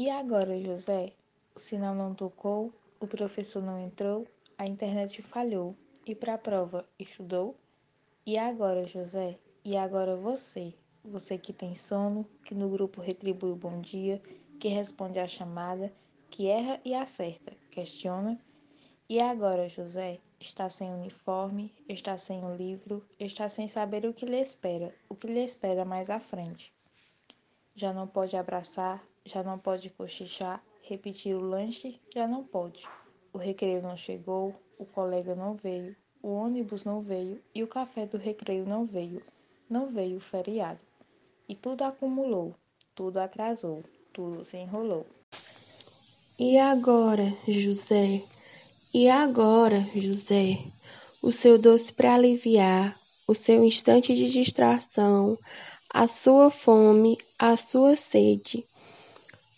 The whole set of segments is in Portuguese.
E agora, José? O sinal não tocou, o professor não entrou, a internet falhou. E para a prova, estudou? E agora, José? E agora você? Você que tem sono, que no grupo retribui o bom dia, que responde à chamada, que erra e acerta, questiona. E agora, José? Está sem uniforme, está sem o livro, está sem saber o que lhe espera, o que lhe espera mais à frente. Já não pode abraçar, já não pode cochichar, repetir o lanche, já não pode. O recreio não chegou, o colega não veio, o ônibus não veio e o café do recreio não veio. Não veio o feriado. E tudo acumulou, tudo atrasou, tudo se enrolou. E agora, José? E agora, José? O seu doce para aliviar, o seu instante de distração, a sua fome, a sua sede,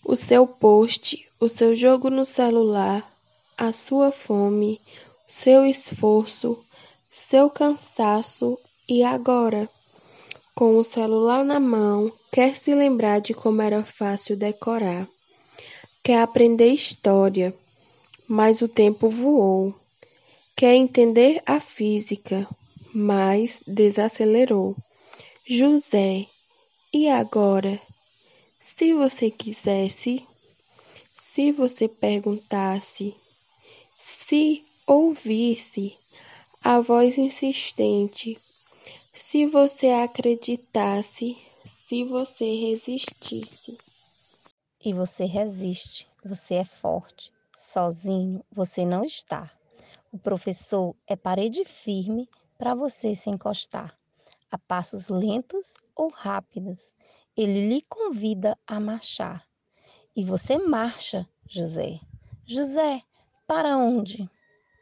o seu post, o seu jogo no celular, a sua fome, seu esforço, seu cansaço e agora? Com o celular na mão, quer se lembrar de como era fácil decorar. Quer aprender história, mas o tempo voou. Quer entender a física, mas desacelerou. José, e agora? Se você quisesse, se você perguntasse, se ouvisse a voz insistente, se você acreditasse, se você resistisse. E você resiste, você é forte. Sozinho você não está. O professor é parede firme para você se encostar. A passos lentos ou rápidos, ele lhe convida a marchar. E você marcha, José. José, para onde?